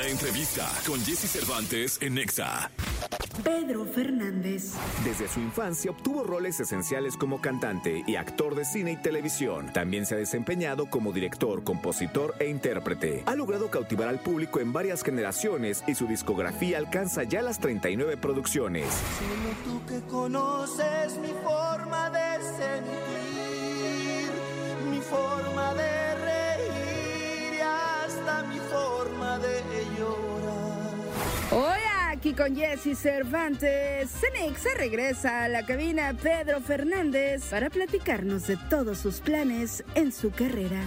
La entrevista con Jesse Cervantes en Nexa. Pedro Fernández. Desde su infancia obtuvo roles esenciales como cantante y actor de cine y televisión. También se ha desempeñado como director, compositor e intérprete. Ha logrado cautivar al público en varias generaciones y su discografía alcanza ya las 39 producciones. Solo tú que conoces mi forma de sentir, mi forma de Hoy aquí con Jesse Cervantes. Cenex se regresa a la cabina Pedro Fernández para platicarnos de todos sus planes en su carrera.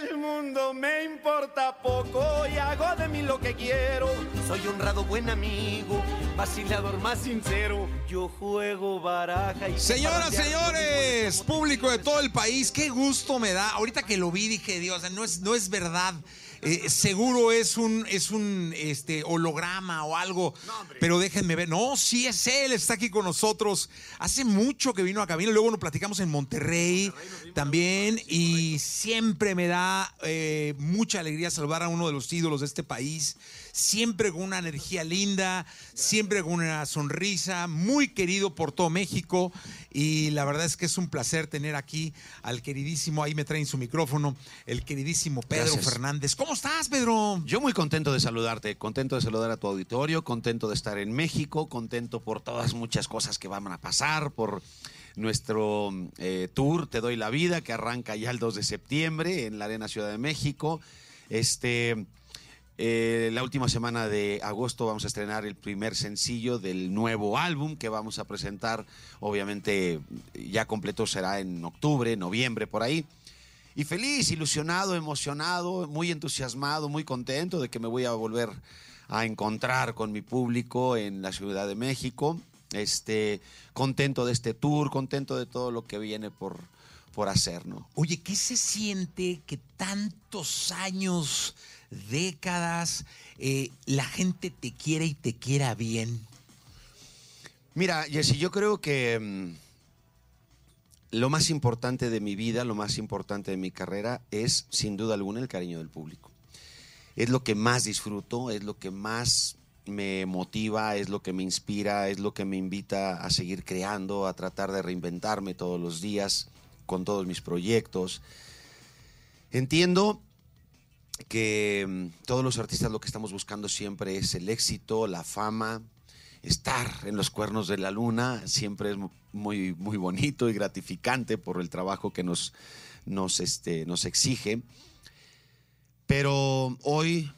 El mundo me importa poco y hago de mí lo que quiero. Soy honrado buen amigo, vacilador más sincero. Yo juego baraja y... Señoras, señores, público de todo el país, qué gusto me da. Ahorita que lo vi dije, Dios, no es, no es verdad. Eh, seguro es un, es un este, holograma o algo, pero déjenme ver. No, sí es él, está aquí con nosotros. Hace mucho que vino a cabina, luego nos platicamos en Monterrey también y siempre me da eh, mucha alegría salvar a uno de los ídolos de este país. Siempre con una energía linda, siempre con una sonrisa, muy querido por todo México. Y la verdad es que es un placer tener aquí al queridísimo, ahí me traen su micrófono, el queridísimo Pedro Gracias. Fernández. ¿Cómo estás, Pedro? Yo muy contento de saludarte, contento de saludar a tu auditorio, contento de estar en México, contento por todas muchas cosas que van a pasar, por nuestro eh, tour Te doy la vida, que arranca ya el 2 de septiembre en la Arena Ciudad de México. Este, eh, la última semana de agosto vamos a estrenar el primer sencillo del nuevo álbum que vamos a presentar, obviamente ya completo será en octubre, noviembre, por ahí. Y feliz, ilusionado, emocionado, muy entusiasmado, muy contento de que me voy a volver a encontrar con mi público en la Ciudad de México. Este, contento de este tour, contento de todo lo que viene por, por hacer. Oye, ¿qué se siente que tantos años, décadas, eh, la gente te quiere y te quiera bien? Mira, Jessy, yo creo que mm, lo más importante de mi vida, lo más importante de mi carrera es, sin duda alguna, el cariño del público. Es lo que más disfruto, es lo que más me motiva, es lo que me inspira, es lo que me invita a seguir creando, a tratar de reinventarme todos los días con todos mis proyectos. Entiendo que mm, todos los artistas lo que estamos buscando siempre es el éxito, la fama, estar en los cuernos de la luna, siempre es mu- muy, muy bonito y gratificante por el trabajo que nos, nos, este, nos exige. Pero hoy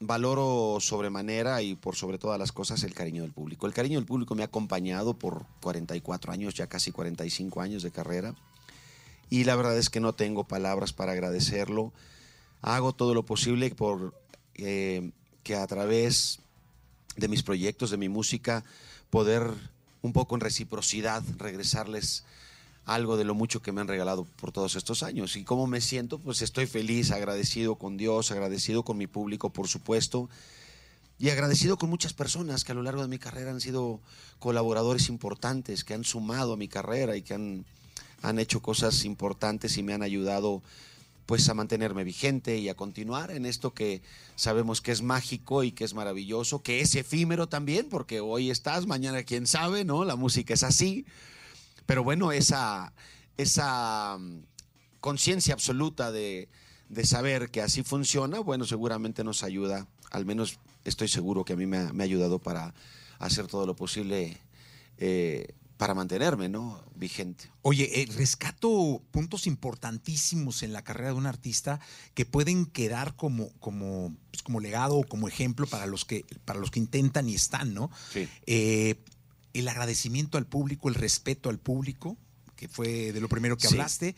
valoro sobremanera y por sobre todas las cosas el cariño del público. El cariño del público me ha acompañado por 44 años, ya casi 45 años de carrera. Y la verdad es que no tengo palabras para agradecerlo. Hago todo lo posible por eh, que a través de mis proyectos, de mi música, poder un poco en reciprocidad regresarles algo de lo mucho que me han regalado por todos estos años. ¿Y cómo me siento? Pues estoy feliz, agradecido con Dios, agradecido con mi público, por supuesto, y agradecido con muchas personas que a lo largo de mi carrera han sido colaboradores importantes, que han sumado a mi carrera y que han, han hecho cosas importantes y me han ayudado pues a mantenerme vigente y a continuar en esto que sabemos que es mágico y que es maravilloso, que es efímero también, porque hoy estás, mañana quién sabe, ¿no? La música es así. Pero bueno, esa, esa mm, conciencia absoluta de, de saber que así funciona, bueno, seguramente nos ayuda, al menos estoy seguro que a mí me ha, me ha ayudado para hacer todo lo posible eh, para mantenerme, ¿no? Vigente. Oye, eh, rescato puntos importantísimos en la carrera de un artista que pueden quedar como, como, pues, como legado o como ejemplo para los que, para los que intentan y están, ¿no? Sí. Eh, el agradecimiento al público, el respeto al público, que fue de lo primero que Sí. hablaste,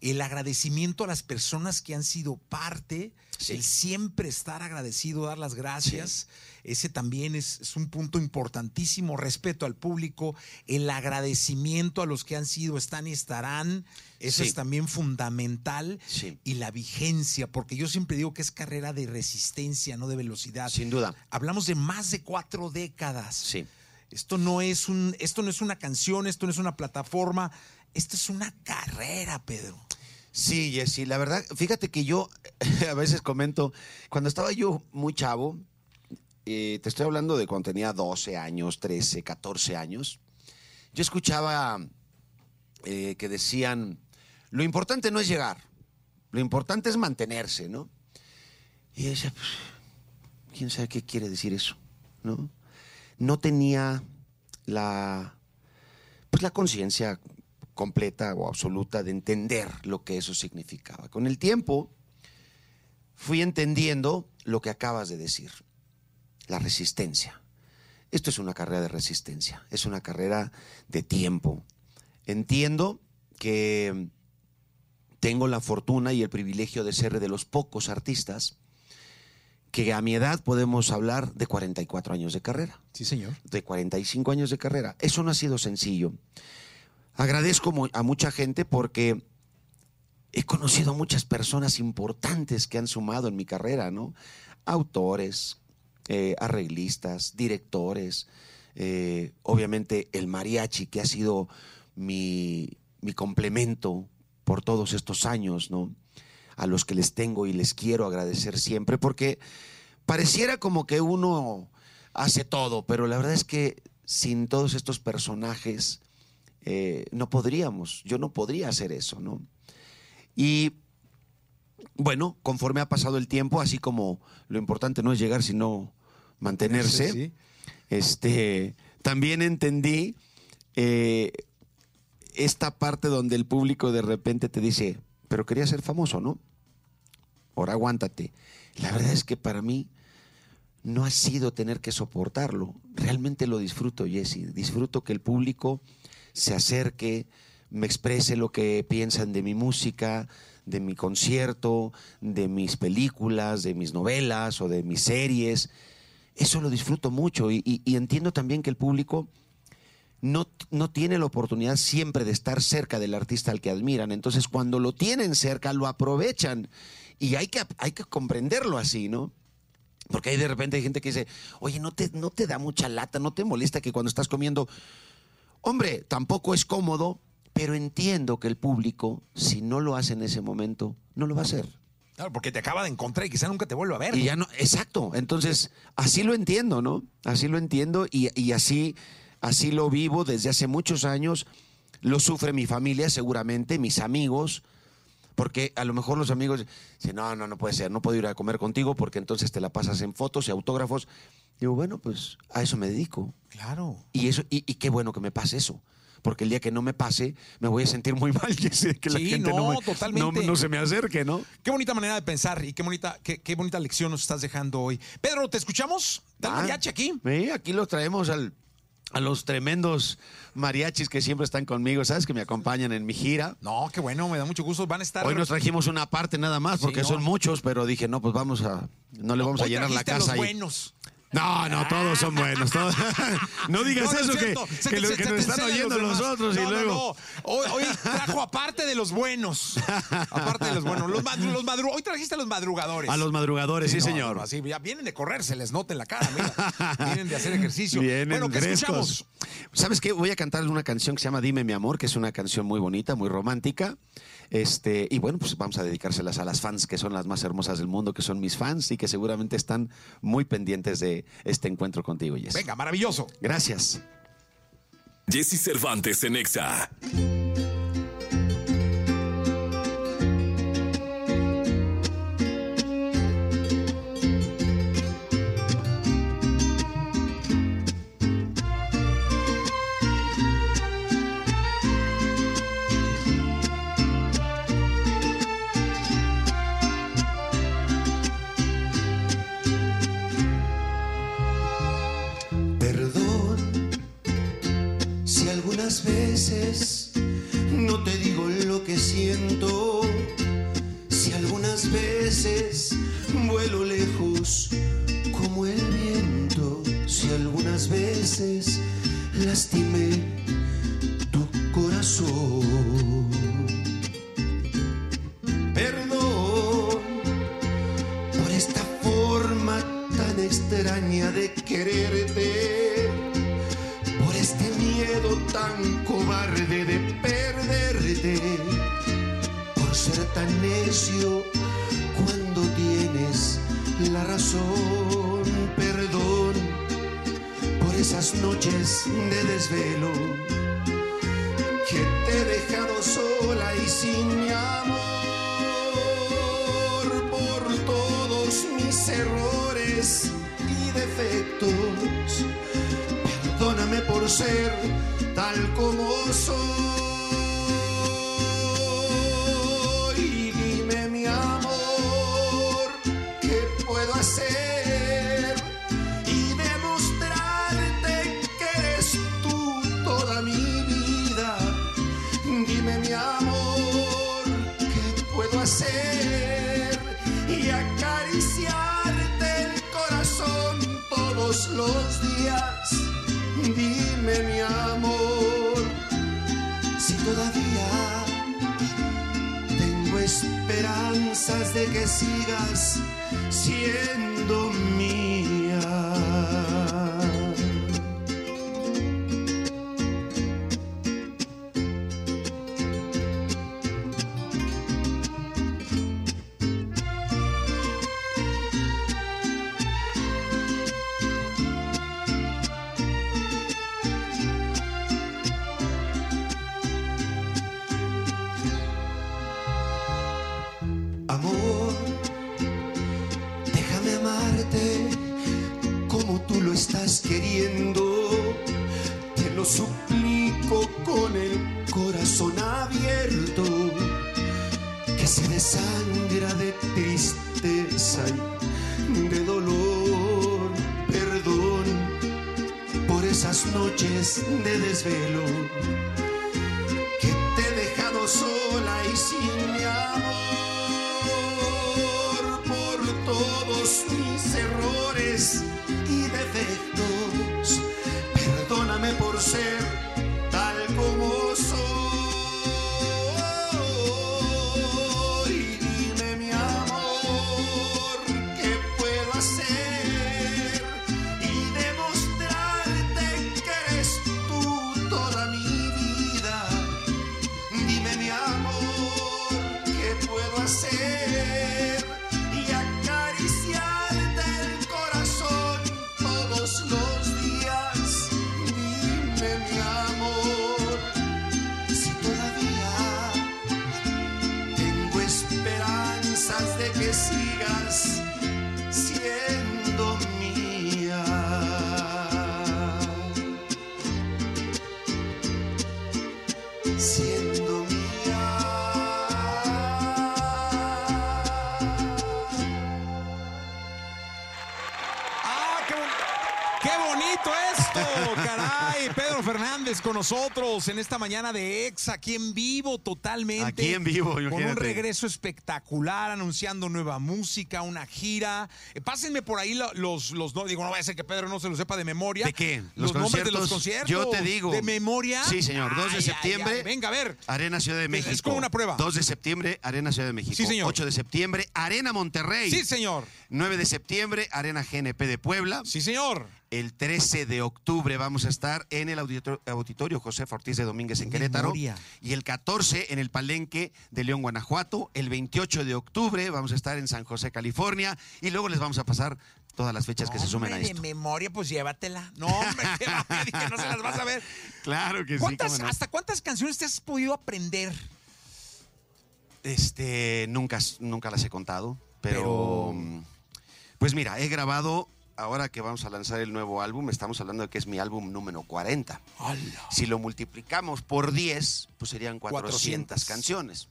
el agradecimiento a las personas que han sido parte, Sí. el siempre estar agradecido, dar las gracias, ese también es, es un punto importantísimo, respeto al público, el agradecimiento a los que han sido, están y estarán, eso Sí. es también fundamental, y la vigencia, porque yo siempre digo que es carrera de resistencia, no de velocidad. Sin duda. Hablamos de más de cuatro décadas. Sí. Esto no es un, esto no es una canción, esto no es una plataforma, esto es una carrera, Pedro. Sí, Jessy, la verdad, fíjate que yo a veces comento, cuando estaba yo muy chavo, eh, te estoy hablando de cuando tenía 12 años, 13, 14 años, yo escuchaba eh, que decían, lo importante no es llegar, lo importante es mantenerse, ¿no? Y yo decía, pues, ¿quién sabe qué quiere decir eso? ¿No? No tenía la, pues la conciencia completa o absoluta de entender lo que eso significaba. Con el tiempo fui entendiendo lo que acabas de decir, la resistencia. Esto es una carrera de resistencia, es una carrera de tiempo. Entiendo que tengo la fortuna y el privilegio de ser de los pocos artistas que a mi edad podemos hablar de 44 años de carrera. Sí, señor. De 45 años de carrera. Eso no ha sido sencillo. Agradezco a mucha gente porque he conocido muchas personas importantes que han sumado en mi carrera, ¿no? Autores, eh, arreglistas, directores, eh, obviamente el mariachi, que ha sido mi complemento por todos estos años, ¿no? A los que les tengo y les quiero agradecer siempre, porque pareciera como que uno hace todo, pero la verdad es que sin todos estos personajes eh, no podríamos, yo no podría hacer eso, ¿no? Y bueno, conforme ha pasado el tiempo, así como lo importante no es llegar, sino mantenerse, Sí, sí. este, también entendí eh, esta parte donde el público de repente te dice, pero quería ser famoso, ¿no? Ahora aguántate. La verdad es que para mí no ha sido tener que soportarlo. Realmente lo disfruto, Jesse. Disfruto que el público se acerque, me exprese lo que piensan de mi música, de mi concierto, de mis películas, de mis novelas o de mis series. Eso lo disfruto mucho y, entiendo también que el público no, no tiene la oportunidad siempre de estar cerca del artista al que admiran. Entonces, cuando lo tienen cerca, lo aprovechan. Y hay que, hay que comprenderlo así, ¿no? Porque hay de repente hay gente que dice, oye, ¿no te, no te da mucha lata, no te molesta que cuando estás comiendo... Hombre, tampoco es cómodo, pero entiendo que el público, si no lo hace en ese momento, no lo va a hacer. Claro, porque te acaba de encontrar y quizá nunca te vuelva a ver. Y ya no, exacto. Entonces, así lo entiendo, ¿no? Así lo entiendo y, y así, así lo vivo desde hace muchos años. Lo sufre mi familia, seguramente, mis amigos, porque a lo mejor los amigos dicen, no, no, no puede ser, no puedo ir a comer contigo porque entonces te la pasas en fotos y autógrafos. Digo, bueno, pues a eso me dedico. Claro. Y eso, y, y qué bueno que me pase eso. Porque el día que no me pase, me voy a sentir muy mal que, la Sí, gente no, no, me- totalmente. no- no se me acerque, ¿no? Qué bonita manera de pensar y qué bonita, qué, qué bonita lección nos estás dejando hoy. Pedro, ¿te escuchamos? ¿Está Ah, mariachi aquí? Sí, aquí los traemos al- a los tremendos mariachis que siempre están conmigo, ¿sabes? Que me acompañan en mi gira. No, qué bueno, me da mucho gusto. Van a estar. Hoy nos trajimos una parte nada más, porque Sí, no. son muchos, pero dije, no, pues vamos a. No le vamos a llenar la casa los ahí. buenos. No, no, todos son buenos. todos- no digas No, no es eso, que, que lo- nos están oyendo los, otros No, y luego. no. Hoy, hoy trajo aparte de los buenos. Aparte de los buenos. Los, madru- los madru- hoy trajiste a los madrugadores. A los madrugadores, sí, señor. no, así, ya vienen de correr, se les nota en la cara, mira. vienen de hacer ejercicio. Vienen bueno, ¿qué frescos. escuchamos? ¿Sabes qué? Voy a cantar una canción que se llama Dime mi amor, que es una canción muy bonita, muy romántica. Este, y bueno, pues vamos a dedicárselas a las fans que son las más hermosas del mundo, que son mis fans y que seguramente están muy pendientes de este encuentro contigo, Jess. Venga, maravilloso. Gracias. Jesse Cervantes en Exa. No te digo lo que siento, si algunas veces vuelo lejos como el viento, si algunas veces lastimé tu corazón. Cuando tienes la razón. Perdón por esas noches de desvelo que te he dejado sola y sin mi amor. Por todos mis errores y defectos. Perdóname por ser tal como soy. Mi amor, si todavía tengo esperanzas de que sigas siendo Fernández con nosotros en esta mañana de ex, aquí en vivo totalmente. Aquí en vivo, Con un regreso espectacular, anunciando nueva música, una gira. Eh, pásenme por ahí lo- los, los, no, digo, no vaya a ser que Pedro no se lo sepa de memoria. ¿De qué? Los, nombres de los conciertos. Yo te digo. ¿De memoria? Sí, señor. 2 de Ay, septiembre. ay. Venga, a ver. Arena Ciudad de México. es como una prueba. 2 de septiembre, Arena Ciudad de México. Sí, señor. 8 de septiembre, Arena Monterrey. Sí, señor. 9 de septiembre, Arena GNP de Puebla. Sí, señor. El 13 de octubre vamos a estar en el auditorio, auditorio José Ortiz de Domínguez en Querétaro. Memoria. Y el 14 en el Palenque de León, Guanajuato. El 28 de octubre vamos a estar en San José, California. Y luego les vamos a pasar todas las fechas que se sumen a esto. de memoria, pues llévatela. No, hombre, dije, no se las vas a ver. Claro que sí. ¿Cuántas, cómo no. ¿Hasta cuántas canciones te has podido aprender? Este, nunca, nunca las he contado, pero, Pero- mm, pues mira, he grabado, ahora que vamos a lanzar el nuevo álbum, estamos hablando de que es mi álbum número 40. Si lo multiplicamos por 10, pues serían 400, 400. canciones.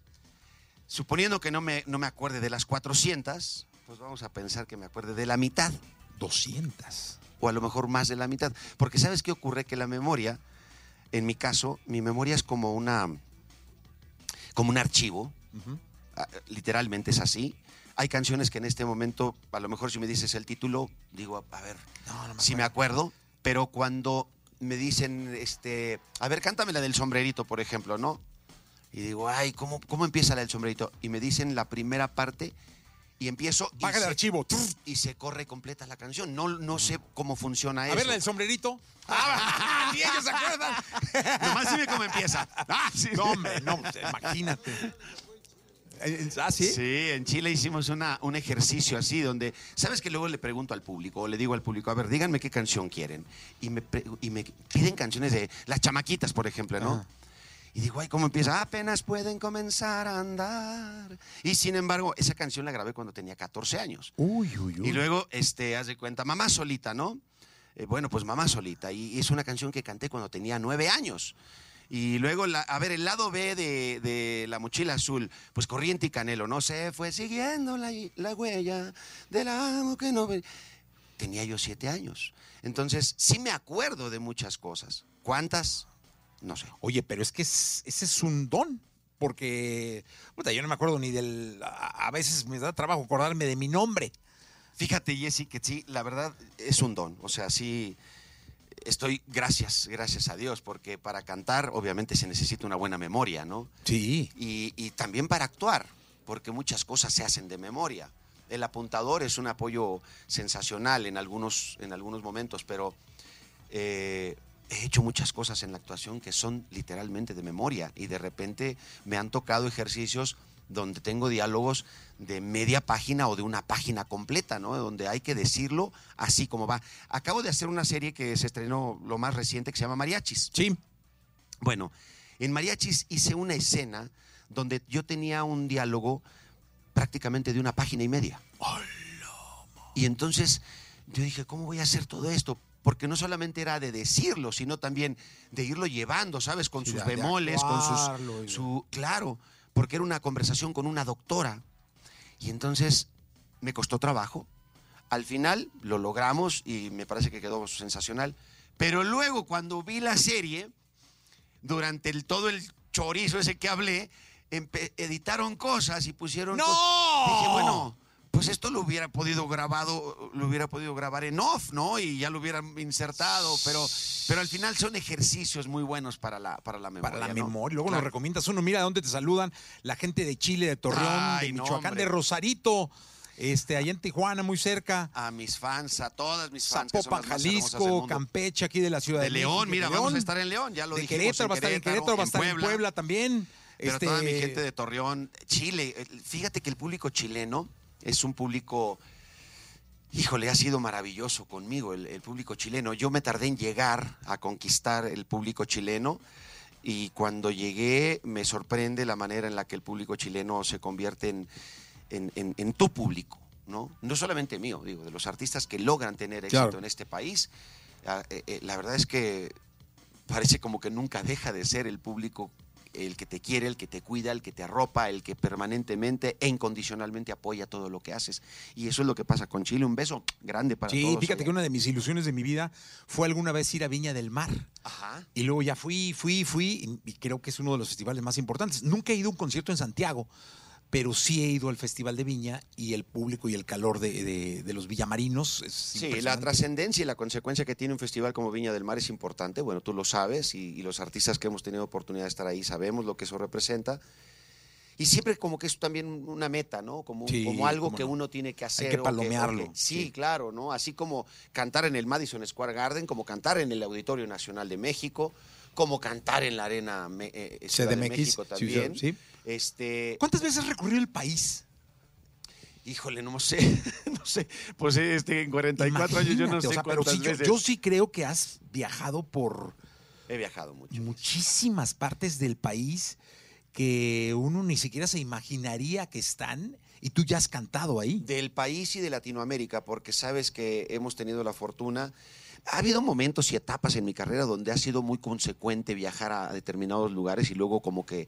Suponiendo que no me, no me acuerde de las 400, pues vamos a pensar que me acuerde de la mitad, 200. o a lo mejor más de la mitad. Porque ¿sabes qué ocurre? Que la memoria, en mi caso, mi memoria es como una, como un archivo, Ah, literalmente es así. Hay canciones que en este momento, a lo mejor si me dices el título, digo, a ver, No, no me si me acuerdo, pero cuando me dicen, este, a ver, cántame la del sombrerito, por ejemplo, ¿no? Y digo, ay, ¿cómo, cómo empieza la del sombrerito? Y me dicen la primera parte y empiezo... y Baja el se- archivo. Y se corre completa la canción. No, no sé cómo funciona A eso. ver, la del sombrerito. Ah, ni ellos se acuerdan. Nomás dime cómo empieza. Ah, sí. No, hombre, no, imagínate. ¿Ah, sí? Sí, en Chile hicimos una, un ejercicio así donde, ¿sabes que luego le pregunto al público o le digo al público, a ver, díganme qué canción quieren? Y me, y me piden canciones de las chamaquitas, por ejemplo, ¿no? Y digo, ay, ¿cómo empieza? Apenas pueden comenzar a andar. Y sin embargo, esa canción la grabé cuando tenía 14 años. Uy, uy, uy. Y luego, este, haz de cuenta, mamá solita, ¿no? Eh, bueno, pues mamá solita. Y, y es una canción que canté cuando tenía nueve años. Y luego, la- a ver, el lado B de, de La Mochila Azul, pues Corriente y Canelo, ¿no? Se fue siguiendo la, la huella del amo que no. Tenía yo siete años. Entonces, sí me acuerdo de muchas cosas. ¿Cuántas? No sé. Oye, pero es que es- ese es un don. Porque, puta, yo no me acuerdo ni del. A, a veces me da trabajo acordarme de mi nombre. Fíjate, Jessy, que sí, la verdad es un don. O sea, sí, estoy, gracias, gracias a Dios, porque para cantar obviamente se necesita una buena memoria, ¿no? Sí. Y, y también para actuar, porque muchas cosas se hacen de memoria. El apuntador es un apoyo sensacional en algunos, en algunos momentos, pero eh, he hecho muchas cosas en la actuación que son literalmente de memoria y de repente me han tocado ejercicios donde tengo diálogos de media página o de una página completa, ¿no? Donde hay que decirlo así como va. Acabo de hacer una serie que se estrenó lo más reciente que se llama Mariachis. Sí. Bueno, en Mariachis hice una escena donde yo tenía un diálogo prácticamente de una página y media. Y entonces yo dije, ¿cómo voy a hacer todo esto? Porque no solamente era de decirlo, sino también de irlo llevando, ¿sabes? Con Sí, sus bemoles, con sus... Su, claro, porque era una conversación con una doctora. Y entonces me costó trabajo. Al final lo logramos y me parece que quedó sensacional. Pero luego cuando vi la serie, durante el, todo el chorizo ese que hablé, editaron cosas y pusieron... ¡No! Dije, bueno, pues esto lo hubiera podido grabado, lo hubiera podido grabar en off, ¿no? Y ya lo hubieran insertado, pero, pero al final son ejercicios muy buenos para la, para la memoria. Para la ¿no? memoria. Luego Claro. nos recomiendas uno. Mira dónde te saludan la gente de Chile, de Torreón, Ay, de Michoacán, de Rosarito, este, allá en Tijuana, muy cerca. A mis fans, a todas mis fans. que son Zapopan, las Jalisco. Campeche, aquí de la ciudad de, De León, México, mira, de vamos a estar en León, ya lo de dijimos. Querétaro, va a estar en Querétaro, va a estar en Puebla también. Pero Este, toda mi gente de Torreón, Chile, eh, fíjate que el público chileno es un público, híjole, ha sido maravilloso conmigo, el, el público chileno. Yo me tardé en llegar a conquistar el público chileno y cuando llegué me sorprende la manera en la que el público chileno se convierte en, en- en- en tu público, ¿no? No solamente mío, digo, de los artistas que logran tener éxito Claro. en este país. Ah, eh, eh, la verdad es que parece como que nunca deja de ser el público el que te quiere, el que te cuida, el que te arropa, el que permanentemente e incondicionalmente apoya todo lo que haces. Y eso es lo que pasa con Chile. Un beso grande para Sí, todos. fíjate allá. que una de mis ilusiones de mi vida fue alguna vez ir a Viña del Mar. Ajá. Y luego ya fui, fui, fui, y creo que es uno de los festivales más importantes. Nunca he ido a un concierto en Santiago, pero sí he ido al Festival de Viña y el público y el calor de, de- de los villamarinos es Sí, la trascendencia y la consecuencia que tiene un festival como Viña del Mar es importante. Bueno, tú lo sabes y, y los artistas que hemos tenido oportunidad de estar ahí sabemos lo que eso representa. Y siempre como que es también una meta, ¿no? Como, Sí, como algo que no. uno tiene que hacer. que o o palomearlo, que- sí, sí. claro, ¿no? Así como cantar en el Madison Square Garden, como cantar en el Auditorio Nacional de México, como cantar en la Arena Me- eh, Ciudad de CDMX, México sí, también. sí. Este, ¿Cuántas veces has recorrido el país? híjole, no sé, no sé. Pues este, en 44 años yo no sé o sea, pero yo- yo sí creo que has viajado por he viajado mucho. muchísimas partes del país que uno ni siquiera se imaginaría que están y tú ya has cantado ahí. del país y de Latinoamérica, porque sabes que hemos tenido la fortuna. Ha habido momentos y etapas en mi carrera donde ha sido muy consecuente viajar a determinados lugares y luego como que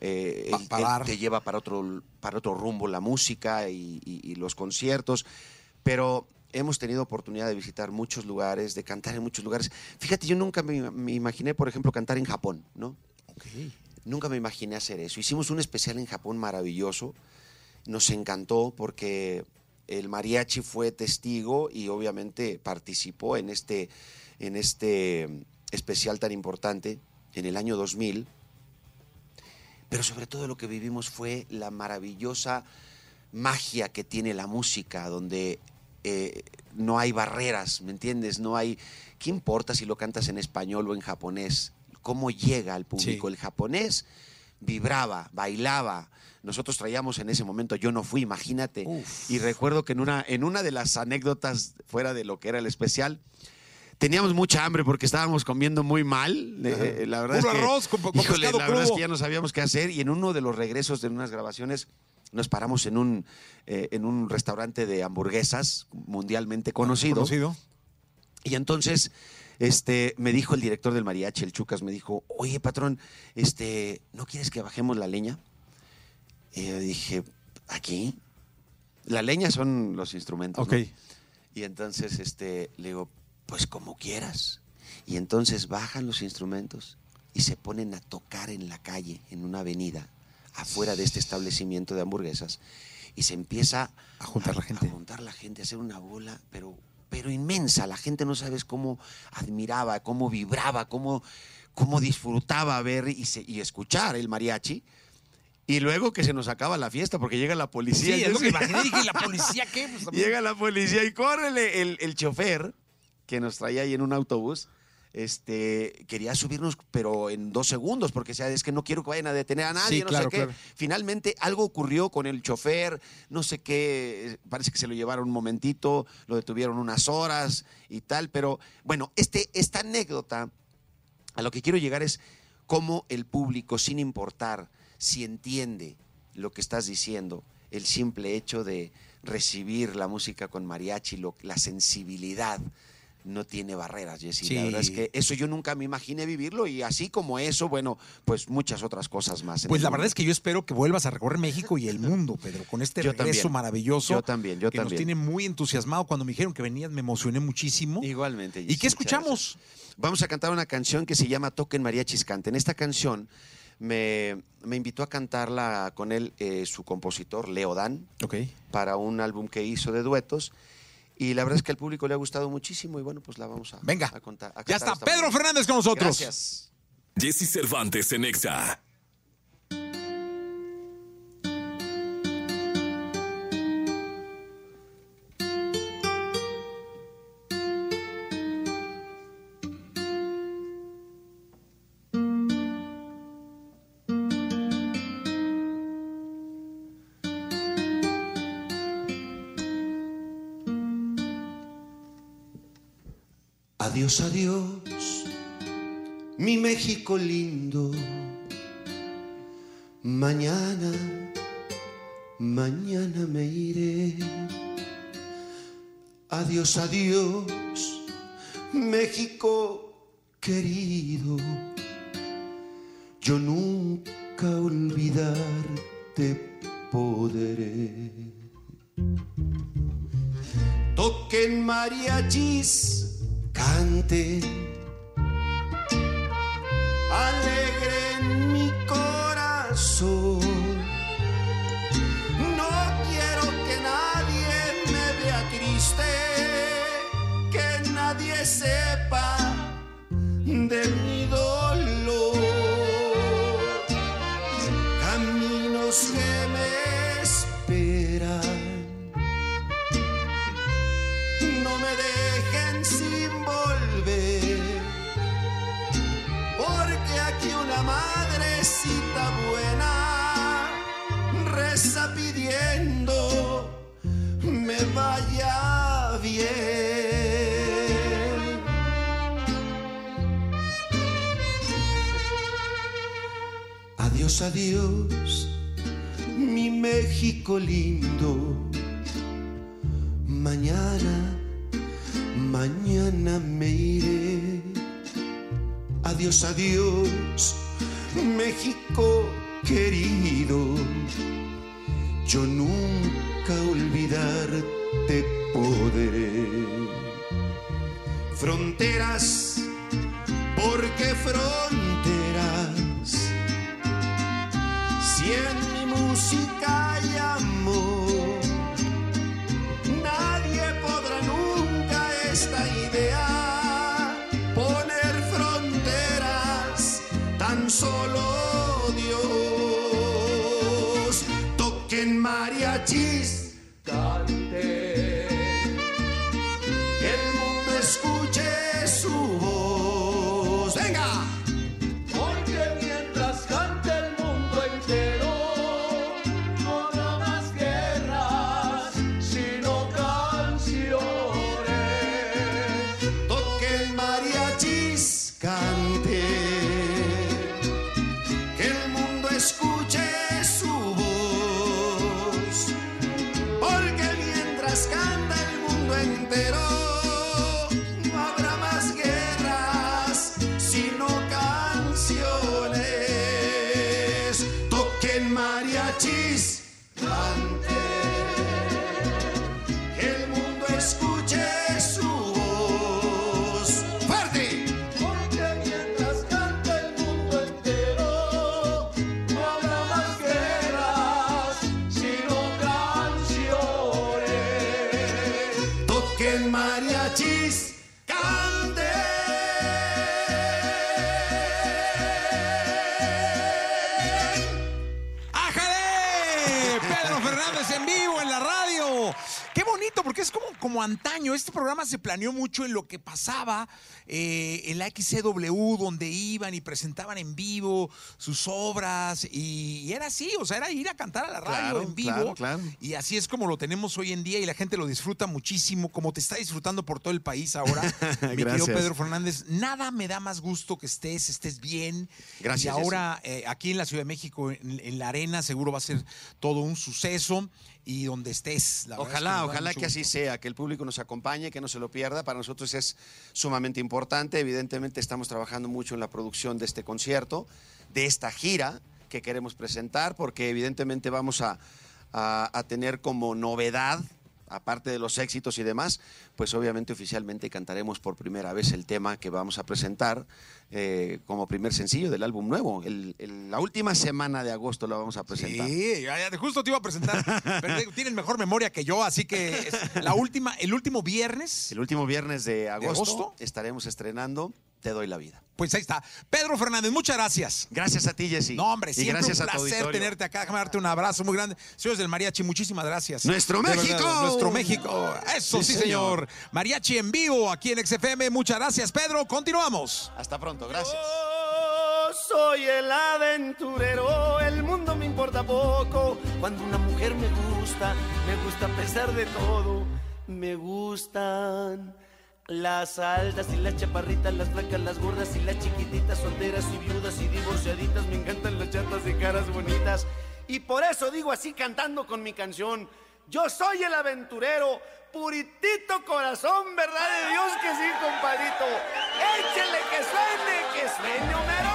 eh, él- él te lleva para otro, para otro rumbo la música y, y- y los conciertos. Pero hemos tenido oportunidad de visitar muchos lugares, de cantar en muchos lugares. Fíjate, yo nunca me, me imaginé, por ejemplo, cantar en Japón, ¿no? Nunca me imaginé hacer eso. Hicimos un especial en Japón maravilloso. Nos encantó porque el mariachi fue testigo y obviamente participó en este, en este especial tan importante en el año 2000. Pero sobre todo lo que vivimos fue la maravillosa magia que tiene la música, donde eh, no hay barreras, ¿me entiendes? No hay... ¿Qué importa si lo cantas en español o en japonés? ¿Cómo llega al público? Sí. El japonés vibraba, bailaba. Nosotros traíamos en ese momento, yo no fui, imagínate. Y recuerdo que en una, en una de las anécdotas fuera de lo que era el especial, teníamos mucha hambre porque estábamos comiendo muy mal. eh, la verdad es que, arroz con- con híjole, la verdad es que ya no sabíamos qué hacer y en uno de los regresos de unas grabaciones nos paramos en un, eh, en un restaurante de hamburguesas mundialmente conocido. Conocido. Y entonces este, me dijo el director del mariachi, el Chucas, me dijo, oye patrón, este, ¿no quieres que bajemos la leña? Y yo dije, ¿aquí? La leña son los instrumentos. Ok. ¿no? Y entonces este, le digo, pues como quieras. Y entonces bajan los instrumentos y se ponen a tocar en la calle, en una avenida, afuera de este establecimiento de hamburguesas. Y se empieza A juntar la gente. A juntar la gente, a hacer una bola, pero, pero inmensa. La gente no sabes cómo admiraba, cómo vibraba, cómo, cómo disfrutaba ver y, se- y escuchar el mariachi. Y luego que se nos acaba la fiesta porque llega la policía. Sí, y es lo que entonces- imaginé. Dije, ¿y la policía qué? Pues, Llega la policía y córrele. El, el chofer que nos traía ahí en un autobús, este, quería subirnos, pero en dos segundos, porque decía, es que no quiero que vayan a detener a nadie, Sí, no claro, sé qué. claro. Finalmente algo ocurrió con el chofer, no sé qué, parece que se lo llevaron un momentito, lo detuvieron unas horas y tal, pero bueno, este, esta anécdota, a lo que quiero llegar es cómo el público, sin importar si entiende lo que estás diciendo, el simple hecho de recibir la música con mariachi, lo- la sensibilidad no tiene barreras, Jessy. La verdad es que eso yo nunca me imaginé vivirlo y así como eso, bueno, pues muchas otras cosas más. en Pues la mundo. verdad es que yo espero que vuelvas a recorrer México y el mundo, Pedro, con este Yo regreso también. maravilloso. Yo también, yo que nos tiene muy entusiasmado. Cuando me dijeron que venías, me emocioné muchísimo. Igualmente. ¿Y qué escuchamos? Vamos a cantar una canción que se llama Toquen Mariachis Canten. Esta canción me, me invitó a cantarla con él eh, su compositor, Leo Dan. Ok. para un álbum que hizo de duetos. Y la verdad es que al público le ha gustado muchísimo y bueno, pues la vamos a, Venga. a contar. a Ya está Pedro mañana. Fernández con nosotros. Gracias. Jesse Cervantes en Exa. Adiós, adiós, mi México lindo. Mañana, mañana me iré. Adiós, adiós, México querido. Yo nunca olvidarte podré. Toquen mariachis, cante. Ale pidiendo me vaya bien. Adiós, adiós, mi México lindo mañana, mañana me iré. Adiós, adiós, México querido. Yo nunca olvidarte podré. Fronteras, porque fronteras. Si en mi música hay amor. Mariachis, como, antaño. Este programa se planeó mucho en lo que pasaba eh, en la XCW, donde iban y presentaban en vivo sus obras. Y, y era así, o sea, era ir a cantar a la radio Claro, en vivo. claro, claro. Y así es como lo tenemos hoy en día y la gente lo disfruta muchísimo, como te está disfrutando por todo el país ahora. mi querido. Pedro Fernández, nada me da más gusto que estés, estés bien. Gracias, Y ahora eh, aquí en la Ciudad de México, en, en la arena, seguro va a ser todo un suceso y donde estés. la es Ojalá, ojalá que así sea, que el público nos acompañe, que no se lo pierda. Para nosotros es sumamente importante. Evidentemente estamos trabajando mucho en la producción de este concierto, de esta gira que queremos presentar, porque evidentemente vamos a, a- a tener como novedad, aparte de los éxitos y demás, pues obviamente oficialmente cantaremos por primera vez el tema que vamos a presentar eh, como primer sencillo del álbum nuevo. El- el- la última semana de agosto lo vamos a presentar. Sí, justo te iba a presentar. pero tienes mejor memoria que yo, así que es la última, el último viernes. El último viernes de agosto, agosto? estaremos estrenando Te doy la vida. Pues ahí está. Pedro Fernández, muchas gracias. Gracias a ti, Jessy. No, hombre, y siempre gracias un a tu placer auditorio. tenerte acá. Déjame darte un abrazo muy grande. Señores del Mariachi, muchísimas gracias. ¡Nuestro De verdad, México! nuestro México. Eso sí, Sí, señor. señor. Mariachi en vivo aquí en XFM. Muchas gracias, Pedro. Continuamos. Hasta pronto, gracias. Yo soy el aventurero, el mundo me importa poco. Cuando una mujer me gusta, me gusta a pesar de todo. Me gustan las altas y las chaparritas, las flacas, las gordas y las chiquititas, solteras y viudas y divorciaditas, me encantan las chatas de caras bonitas. Y por eso digo así cantando con mi canción, yo soy el aventurero, puritito corazón, ¿verdad de Dios que sí, compadito. Échele que suene, que suene, Homero.